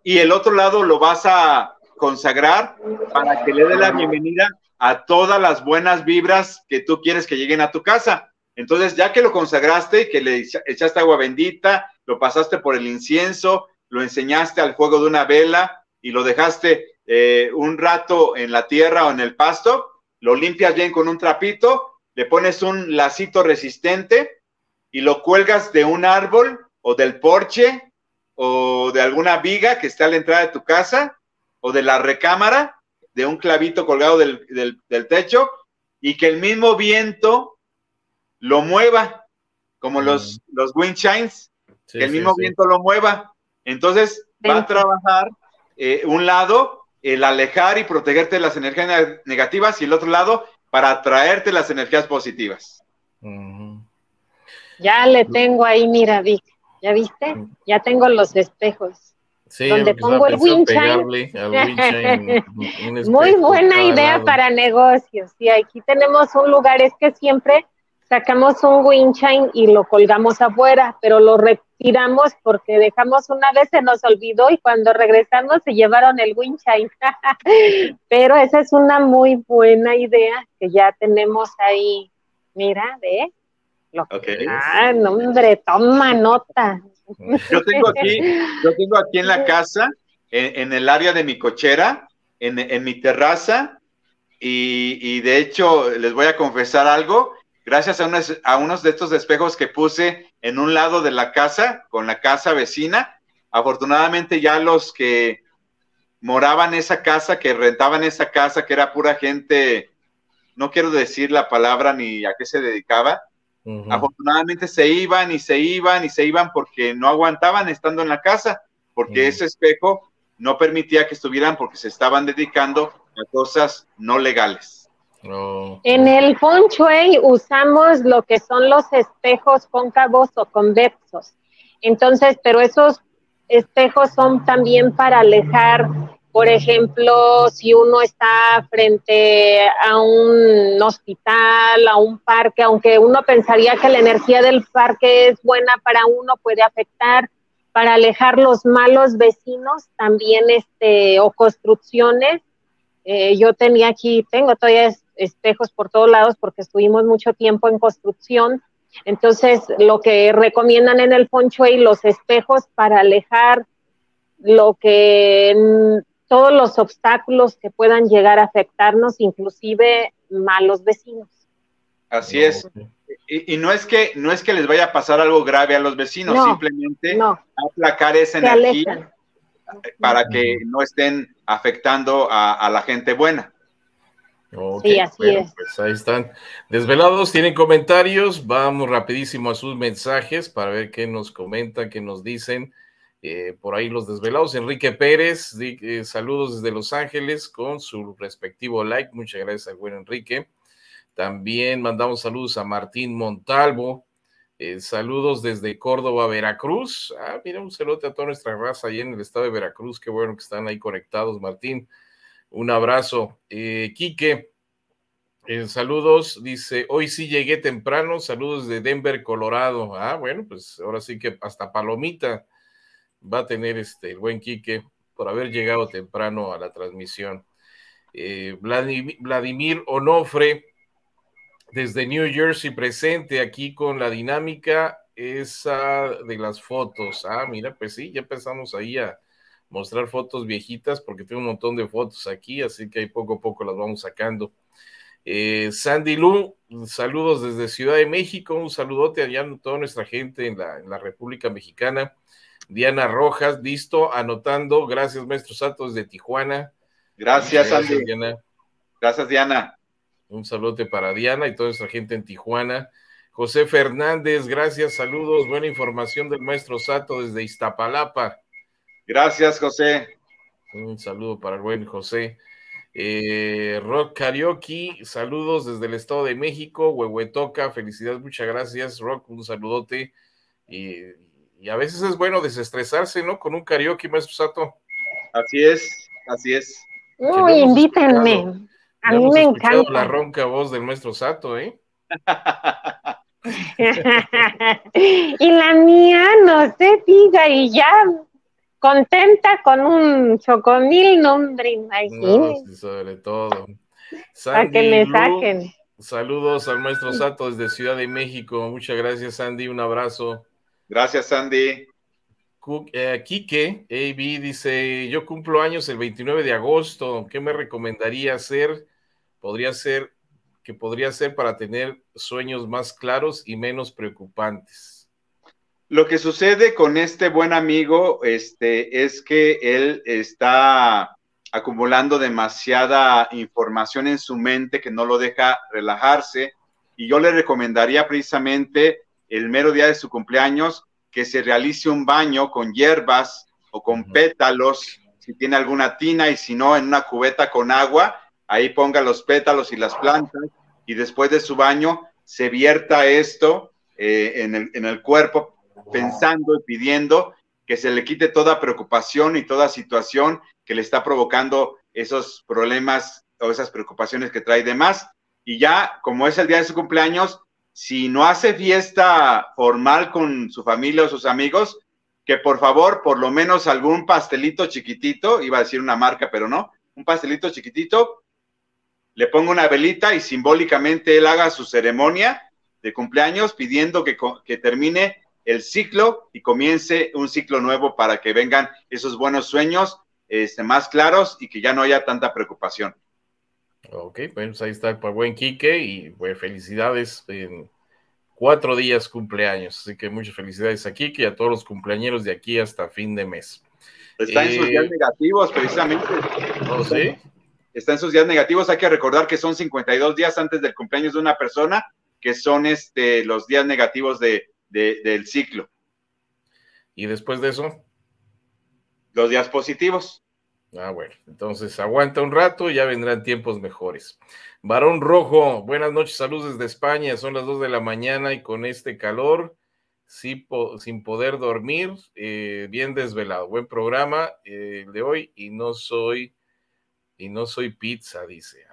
Y el otro lado lo vas a consagrar para que le dé la bienvenida a todas las buenas vibras que tú quieres que lleguen a tu casa. Entonces, ya que lo consagraste, que le echaste agua bendita, lo pasaste por el incienso, lo enseñaste al fuego de una vela y lo dejaste eh, un rato en la tierra o en el pasto, lo limpias bien con un trapito, le pones un lacito resistente y lo cuelgas de un árbol o del porche o de alguna viga que está a la entrada de tu casa o de la recámara, de un clavito colgado del, techo y que el mismo viento lo mueva, como los, los wind chines, que el mismo viento lo mueva. Entonces va a trabajar eh, un lado el alejar y protegerte de las energías negativas y el otro lado para atraerte las energías positivas. Ya le tengo ahí, mira, Vic, ¿ya viste? Ya tengo los espejos. Sí, donde pongo el winchime. [laughs] Muy buena idea para negocios. Y aquí tenemos un lugar, es que siempre sacamos un winchime y lo colgamos afuera, pero lo retiramos porque dejamos una vez, se nos olvidó y cuando regresamos se llevaron el winchime. [laughs] pero esa es una muy buena idea que ya tenemos ahí. Mira, ve. Lo Ah, no, hombre, toma nota. Yo tengo aquí, yo tengo aquí en la [laughs] casa, en, el área de mi cochera, en, en mi terraza, y, de hecho les voy a confesar algo, gracias a unos, a unos de estos espejos que puse en un lado de la casa, con la casa vecina, afortunadamente ya los que moraban en esa casa, que rentaban esa casa, que era pura gente, no quiero decir la palabra ni a qué se dedicaba, afortunadamente se iban y se iban y se iban porque no aguantaban estando en la casa, porque ese espejo no permitía que estuvieran porque se estaban dedicando a cosas no legales. En el feng shui usamos lo que son los espejos cóncavos o convexos. Entonces, pero esos espejos son también para alejar, por ejemplo, si uno está frente a un hospital, a un parque, aunque uno pensaría que la energía del parque es buena para uno, puede afectar para alejar los malos vecinos también este o construcciones eh, yo tenía aquí tengo todavía espejos por todos lados porque estuvimos mucho tiempo en construcción. Entonces lo que recomiendan en el poncho y los espejos para alejar lo que todos los obstáculos que puedan llegar a afectarnos inclusive malos vecinos. Así es. y, no es que no es que les vaya a pasar algo grave a los vecinos, simplemente aplacar esa energía para que no estén afectando a, la gente buena. Sí, así es. Pues ahí están. Desvelados, tienen comentarios. Vamos rapidísimo a sus mensajes para ver qué nos comentan, qué nos dicen. Eh, por ahí los desvelados. Enrique Pérez, eh, saludos desde Los Ángeles con su respectivo like. Muchas gracias al buen Enrique. También mandamos saludos a Martín Montalvo. Eh, saludos desde Córdoba, Veracruz. Ah, mira, un saludo a toda nuestra raza ahí en el estado de Veracruz. Qué bueno que están ahí conectados, Martín. Un abrazo. Eh, Quique, eh, saludos. Dice, hoy sí llegué temprano. Saludos de Denver, Colorado. Ah, bueno, pues ahora sí que hasta Palomita va a tener este el buen Quique por haber llegado temprano a la transmisión. Eh, Vladimir Onofre desde New Jersey presente aquí con la dinámica esa de las fotos. Ah, mira, pues sí, ya empezamos ahí a mostrar fotos viejitas porque tengo un montón de fotos aquí, así que ahí poco a poco las vamos sacando. Eh, Sandy Lu, saludos desde Ciudad de México, un saludote a toda nuestra gente en la, en la República Mexicana. Diana Rojas, listo, anotando. Gracias, maestro Santos de Tijuana. Gracias, Sandy. Gracias, Diana. Un saludo para Diana y toda nuestra gente en Tijuana. José Fernández, gracias, saludos, buena información del maestro Sato desde Iztapalapa. Gracias, José. Un saludo para el buen José. Eh, Rock Karaoke, saludos desde el Estado de México, Huehuetoca, felicidades, muchas gracias, Rock, un saludote. Y, a veces es bueno desestresarse, ¿no? Con un karaoke, maestro Sato. Así es, así es. Uy, invítenme. A mí me encanta. La ronca voz del maestro Sato, ¿eh? [laughs] y la mía no se diga y ya contenta con un chocomil, nombre, imagínate. No, sobre todo. Para que me saquen. Saludos al maestro Sato desde Ciudad de México. Muchas gracias, Sandy. Un abrazo. Gracias, Sandy. Eh, Quique, AB, dice, yo cumplo años el 29 de agosto. ¿Qué me recomendaría hacer? podría ser que podría ser para tener sueños más claros y menos preocupantes. Lo que sucede con este buen amigo este, es que él está acumulando demasiada información en su mente que no lo deja relajarse. Y yo le recomendaría precisamente el mero día de su cumpleaños que se realice un baño con hierbas o con pétalos, si tiene alguna tina y si no, en una cubeta con agua ahí ponga los pétalos y las plantas y después de su baño se vierta esto eh, en, el, cuerpo pensando y pidiendo que se le quite toda preocupación y toda situación que le está provocando esos problemas o esas preocupaciones que trae de más. Y ya, como es el día de su cumpleaños, si no hace fiesta formal con su familia o sus amigos, que por favor, por lo menos algún pastelito chiquitito, iba a decir una marca, pero no, un pastelito chiquitito le ponga una velita y simbólicamente él haga su ceremonia de cumpleaños pidiendo que, que termine el ciclo y comience un ciclo nuevo para que vengan esos buenos sueños este, más claros y que ya no haya tanta preocupación. Ok, pues ahí está el buen Quique y pues, felicidades en cuatro días cumpleaños. Así que muchas felicidades a Quique y a todos los cumpleaños de aquí hasta fin de mes. Está en sus días eh, negativos, precisamente. ¿Oh, sí? Está en sus días negativos. Hay que recordar que son 52 días antes del cumpleaños de una persona, que son este, los días negativos de, del ciclo. ¿Y después de eso? Los días positivos. Ah, bueno, entonces aguanta un rato y ya vendrán tiempos mejores. Varón Rojo, buenas noches, saludos desde España, son las 2 de la mañana y con este calor, sí, sin poder dormir, eh, bien desvelado. Buen programa eh, de hoy y no soy, y no soy pizza, dice.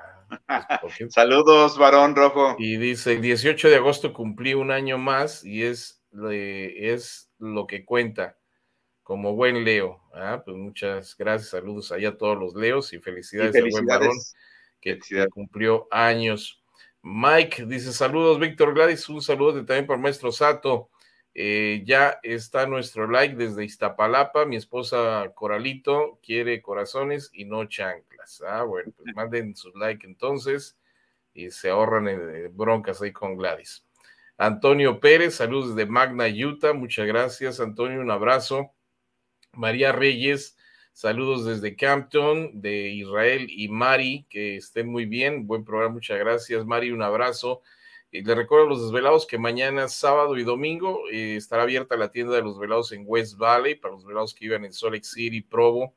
Pues, [laughs] saludos, Varón Rojo. Y dice, el 18 de agosto cumplí un año más y es, es lo que cuenta como buen Leo. Ah, pues muchas gracias, saludos allá a todos los Leos y felicidades, al buen varón que cumplió años. Mike dice: Saludos, Víctor Gladys. Un saludo también para maestro Sato. Eh, ya está nuestro like desde Iztapalapa. Mi esposa Coralito quiere corazones y no chanclas. Ah, bueno, pues [laughs] manden su like entonces y se ahorran en broncas ahí con Gladys. Antonio Pérez, saludos de Magna, Utah. Muchas gracias, Antonio. Un abrazo. María Reyes, saludos desde Campton, de Israel y Mari, que estén muy bien. Buen programa, muchas gracias, Mari. Un abrazo. Y le recuerdo a los desvelados que mañana, sábado y domingo, eh, estará abierta la tienda de los velados en West Valley para los velados que vivan en Salt Lake City, Provo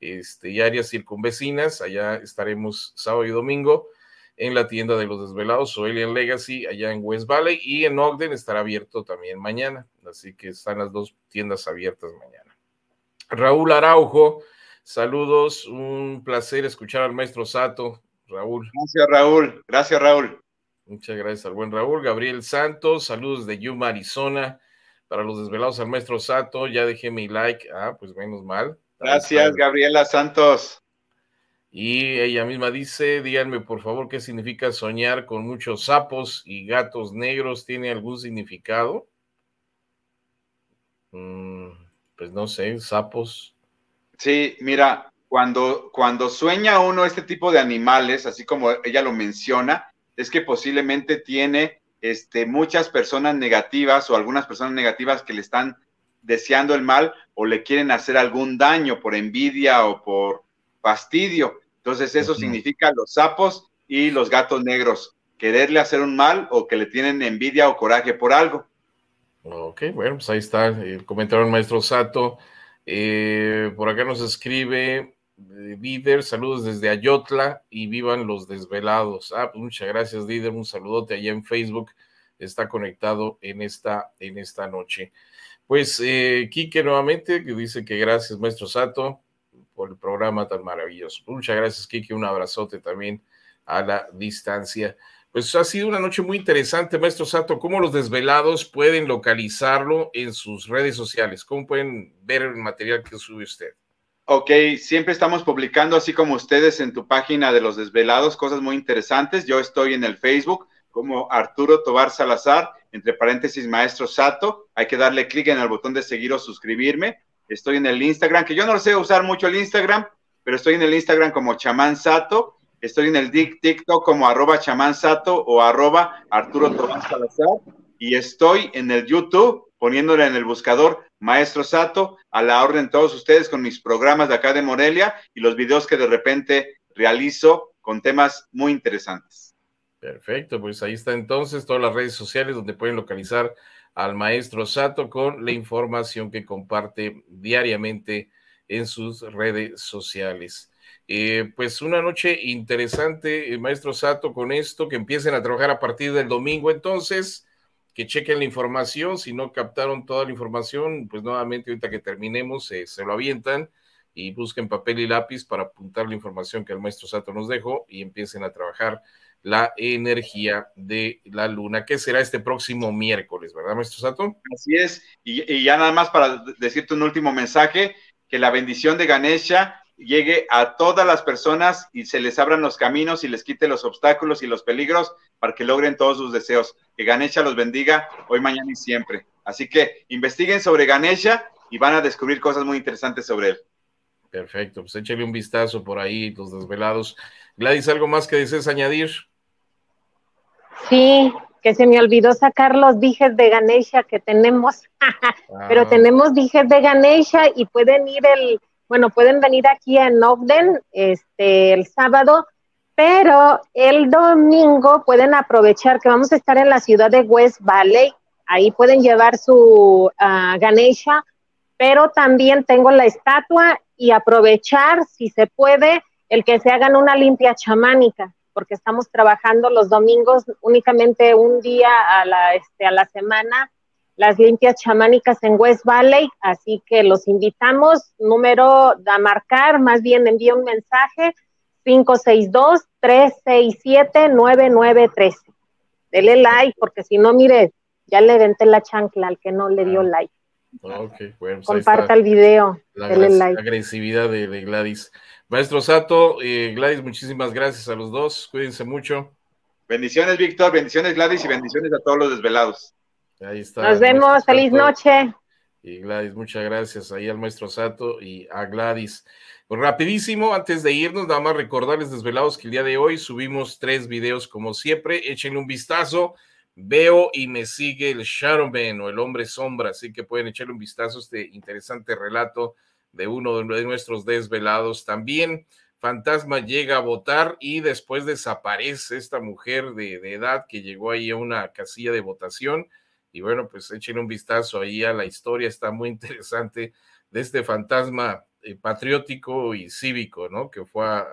este, y áreas circunvecinas. Allá estaremos sábado y domingo en la tienda de los desvelados o Alien Legacy allá en West Valley y en Ogden estará abierto también mañana. Así que están las dos tiendas abiertas mañana. Raúl Araujo, saludos, un placer escuchar al maestro Sato. Raúl. Gracias, Raúl. Gracias, Raúl. Muchas gracias al buen Raúl. Gabriel Santos, saludos de Yuma, Arizona. Para los desvelados al maestro Sato, ya dejé mi like. Ah, pues menos mal. Gracias, Gabriela Santos. Y ella misma dice, díganme por favor qué significa soñar con muchos sapos y gatos negros. ¿Tiene algún significado? Mm, pues no sé, sapos. Sí, mira, cuando, cuando sueña uno este tipo de animales, así como ella lo menciona, es que posiblemente tiene este, muchas personas negativas o algunas personas negativas que le están deseando el mal o le quieren hacer algún daño por envidia o por fastidio. Entonces eso significa los sapos y los gatos negros, quererle hacer un mal o que le tienen envidia o coraje por algo. Ok, bueno, pues ahí está el comentario del maestro Sato. Eh, por acá nos escribe Dider, saludos desde Ayotla y vivan los desvelados. Ah, pues muchas gracias, Dider, un saludote allá en Facebook. Está conectado en esta, en esta noche. Pues eh, Quique nuevamente, que dice que gracias, maestro Sato, por el programa tan maravilloso. Muchas gracias, Quique, un abrazote también a la distancia. Pues ha sido una noche muy interesante, maestro Sato. ¿Cómo los desvelados pueden localizarlo en sus redes sociales? ¿Cómo pueden ver el material que sube usted? Ok, siempre estamos publicando, así como ustedes en tu página de los desvelados, cosas muy interesantes. Yo estoy en el Facebook como Arturo Tobar Salazar, entre paréntesis, maestro Sato. Hay que darle clic en el botón de seguir o suscribirme. Estoy en el Instagram, que yo no sé usar mucho el Instagram, pero estoy en el Instagram como chamán Sato Estoy en el TikTok como arroba chamansato o arroba Arturo Tomás Salazar. Y estoy en el YouTube poniéndole en el buscador Maestro Sato a la orden de todos ustedes con mis programas de acá de Morelia y los videos que de repente realizo con temas muy interesantes. Perfecto, pues ahí está entonces todas las redes sociales donde pueden localizar al maestro Sato con la información que comparte diariamente en sus redes sociales. Eh, pues una noche interesante, eh, maestro Sato, con esto, que empiecen a trabajar a partir del domingo entonces, que chequen la información, si no captaron toda la información, pues nuevamente ahorita que terminemos eh, se lo avientan y busquen papel y lápiz para apuntar la información que el maestro Sato nos dejó y empiecen a trabajar la energía de la luna, que será este próximo miércoles, ¿verdad, maestro Sato? Así es, y, y ya nada más para decirte un último mensaje, que la bendición de Ganesha llegue a todas las personas y se les abran los caminos y les quite los obstáculos y los peligros para que logren todos sus deseos. Que Ganesha los bendiga hoy, mañana y siempre. Así que investiguen sobre Ganesha y van a descubrir cosas muy interesantes sobre él. Perfecto, pues échale un vistazo por ahí, los desvelados. Gladys, ¿algo más que desees añadir? Sí, que se me olvidó sacar los dijes de Ganesha que tenemos, [laughs] pero ah. tenemos dijes de Ganesha y pueden ir el, bueno, pueden venir aquí en Ogden este, el sábado, pero el domingo pueden aprovechar que vamos a estar en la ciudad de West Valley, ahí pueden llevar su uh, Ganesha, pero también tengo la estatua y aprovechar, si se puede, el que se hagan una limpia chamánica porque estamos trabajando los domingos únicamente un día a la, este, a la semana, las limpias chamánicas en West Valley, así que los invitamos, número a marcar, más bien envía un mensaje, 562-367-9913. Dele like, porque si no, mire, ya le venté la chancla al que no le dio ah. like. Okay, bueno, pues Comparta el video. La, like. agresividad de, de Gladys. Maestro Sato, eh, Gladys, muchísimas gracias a los dos. Cuídense mucho. Bendiciones, Víctor. Bendiciones, Gladys, y bendiciones a todos los desvelados. Ahí está. Nos vemos. Feliz noche. Y Gladys, muchas gracias ahí al maestro Sato y a Gladys. Pues rapidísimo, antes de irnos, nada más recordarles desvelados que el día de hoy subimos tres videos como siempre. Échenle un vistazo. Veo y me sigue el Shadowman o el hombre sombra, así que pueden echarle un vistazo a este interesante relato de uno de nuestros desvelados. También Fantasma llega a votar y después desaparece esta mujer de, edad que llegó ahí a una casilla de votación. Y bueno, pues echen un vistazo ahí a la historia, está muy interesante de este fantasma eh, patriótico y cívico, ¿no? Que fue a,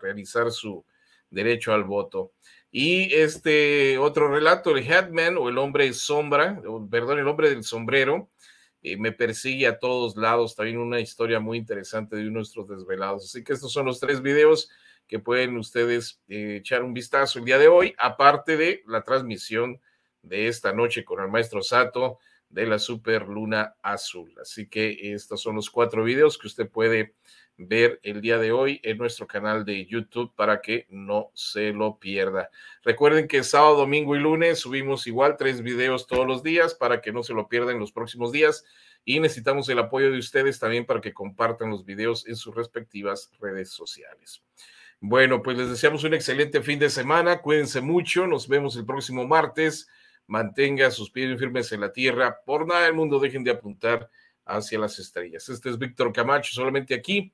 realizar su derecho al voto. Y este otro relato, el Headman o el hombre sombra, perdón, el hombre del sombrero, eh, me persigue a todos lados. También una historia muy interesante de nuestros desvelados. Así que estos son los tres videos que pueden ustedes eh, echar un vistazo el día de hoy, aparte de la transmisión de esta noche con el maestro Sato de la Super Luna Azul. Así que estos son los cuatro videos que usted puede ver el día de hoy en nuestro canal de YouTube para que no se lo pierda. Recuerden que sábado, domingo y lunes subimos igual tres videos todos los días para que no se lo pierdan los próximos días y necesitamos el apoyo de ustedes también para que compartan los videos en sus respectivas redes sociales. Bueno, pues les deseamos un excelente fin de semana, cuídense mucho, nos vemos el próximo martes, mantenga sus pies firmes en la tierra, por nada del mundo dejen de apuntar hacia las estrellas. Este es Víctor Camacho, solamente aquí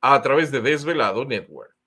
a través de Desvelado Network.